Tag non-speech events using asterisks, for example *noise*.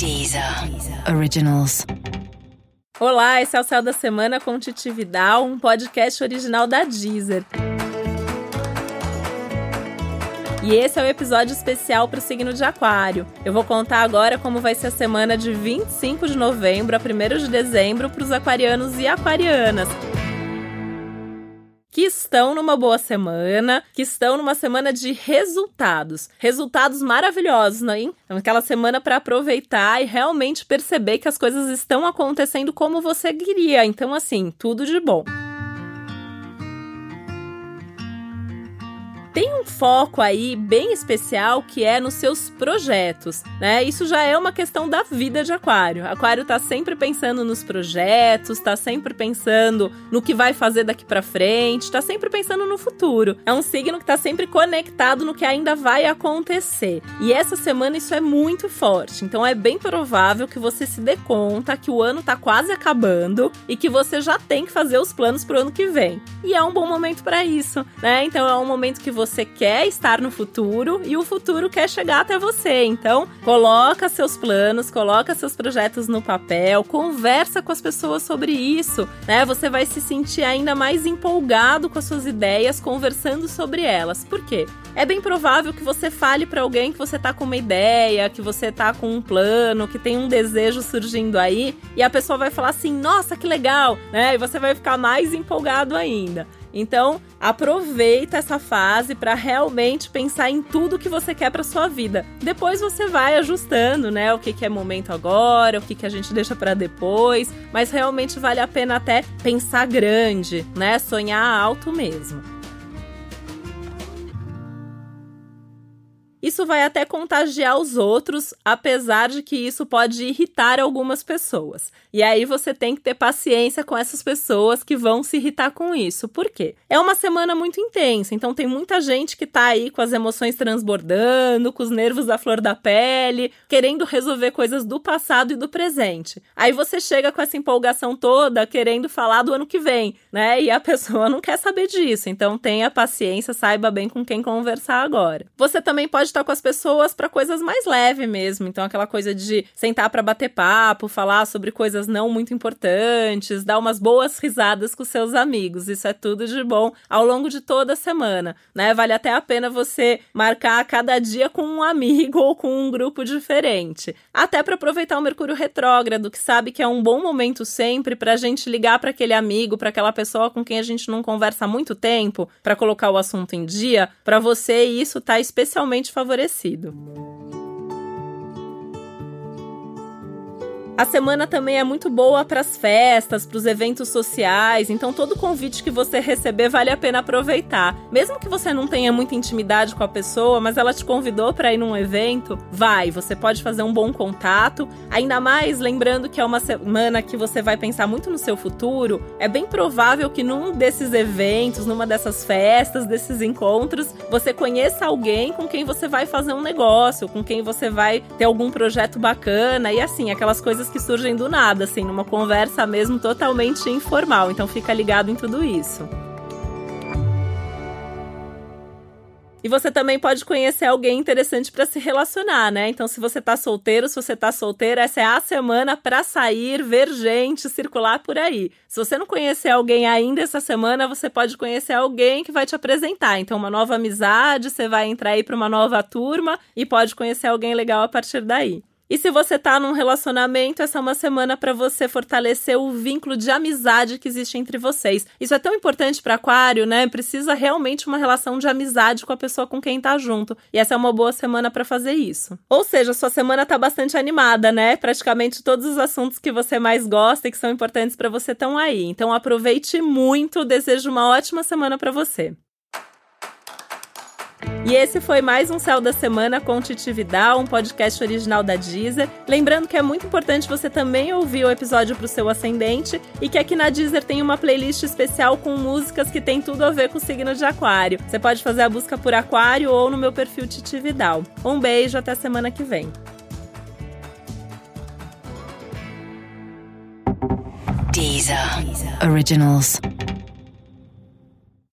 Deezer Originals. Olá, esse é o Céu da Semana com Titi Vidal, um podcast original da Deezer. E esse é o um episódio especial para o signo de Aquário. Eu vou contar agora como vai ser a semana de 25 de novembro a 1 de dezembro para os aquarianos e aquarianas que estão numa boa semana, que estão numa semana de resultados. Resultados maravilhosos, não é? Aquela semana para aproveitar e realmente perceber que as coisas estão acontecendo como você queria. Então, assim, tudo de bom. Tem um foco aí bem especial que é nos seus projetos, né? Isso já é uma questão da vida de Aquário. Aquário tá sempre pensando nos projetos, tá sempre pensando no que vai fazer daqui para frente, tá sempre pensando no futuro. É um signo que tá sempre conectado no que ainda vai acontecer. E essa semana isso é muito forte. Então é bem provável que você se dê conta que o ano tá quase acabando e que você já tem que fazer os planos pro ano que vem. E é um bom momento para isso, né? Então é um momento que você quer estar no futuro e o futuro quer chegar até você. Então, coloca seus planos, coloca seus projetos no papel, conversa com as pessoas sobre isso, né? Você vai se sentir ainda mais empolgado com as suas ideias conversando sobre elas. Por quê? É bem provável que você fale para alguém que você tá com uma ideia, que você tá com um plano, que tem um desejo surgindo aí, e a pessoa vai falar assim: "Nossa, que legal", né? E você vai ficar mais empolgado ainda. Então, aproveita essa fase para realmente pensar em tudo que você quer para sua vida. Depois você vai ajustando, né, o que, que é momento agora, o que, que a gente deixa para depois, mas realmente vale a pena até pensar grande, né, sonhar alto mesmo. Isso vai até contagiar os outros, apesar de que isso pode irritar algumas pessoas. E aí você tem que ter paciência com essas pessoas que vão se irritar com isso. Por quê? É uma semana muito intensa, então tem muita gente que tá aí com as emoções transbordando, com os nervos da flor da pele, querendo resolver coisas do passado e do presente. Aí você chega com essa empolgação toda, querendo falar do ano que vem, né? E a *laughs* pessoa não quer saber disso. Então tenha paciência, saiba bem com quem conversar agora. Você também pode estar com as pessoas para coisas mais leves mesmo. Então, aquela coisa de sentar para bater papo, falar sobre coisas não muito importantes, dar umas boas risadas com seus amigos. Isso é tudo de bom ao longo de toda a semana, né? Vale até a pena você marcar cada dia com um amigo *laughs* ou com um grupo diferente. Até para aproveitar o Mercúrio retrógrado, que sabe que é um bom momento sempre para a gente ligar para aquele amigo, para aquela pessoa com quem a gente não conversa há muito tempo, para colocar o assunto em dia. Para você, isso tá especialmente favorecido. A semana também é muito boa para as festas, para os eventos sociais, então todo convite que você receber vale a pena aproveitar. Mesmo que você não tenha muita intimidade com a pessoa, mas ela te convidou para ir num evento, vai, você pode fazer um bom contato. Ainda mais lembrando que é uma semana que você vai pensar muito no seu futuro, é bem provável que num desses eventos, numa dessas festas, desses encontros, você conheça alguém com quem você vai fazer um negócio, com quem você vai ter algum projeto bacana e assim, aquelas coisas que surgem do nada, assim, numa conversa mesmo totalmente informal. Então fica ligado em tudo isso. E você também pode conhecer alguém interessante para se relacionar, né? Então, se você tá solteiro, se você tá solteira, essa é a semana para sair, ver gente, circular por aí. Se você não conhecer alguém ainda essa semana, você pode conhecer alguém que vai te apresentar. Então, uma nova amizade, você vai entrar aí para uma nova turma e pode conhecer alguém legal a partir daí. E se você tá num relacionamento, essa é uma semana para você fortalecer o vínculo de amizade que existe entre vocês. Isso é tão importante para Aquário, né? Precisa realmente uma relação de amizade com a pessoa com quem tá junto. E essa é uma boa semana para fazer isso. Ou seja, sua semana tá bastante animada, né? Praticamente todos os assuntos que você mais gosta e que são importantes para você estão aí. Então aproveite muito, desejo uma ótima semana para você. E esse foi mais um Céu da Semana com Titi Vidal, um podcast original da Deezer. Lembrando que é muito importante você também ouvir o episódio para o seu ascendente e que aqui na Deezer tem uma playlist especial com músicas que tem tudo a ver com o signo de Aquário. Você pode fazer a busca por Aquário ou no meu perfil Titi Vidal. Um beijo, até semana que vem. Deezer. Originals.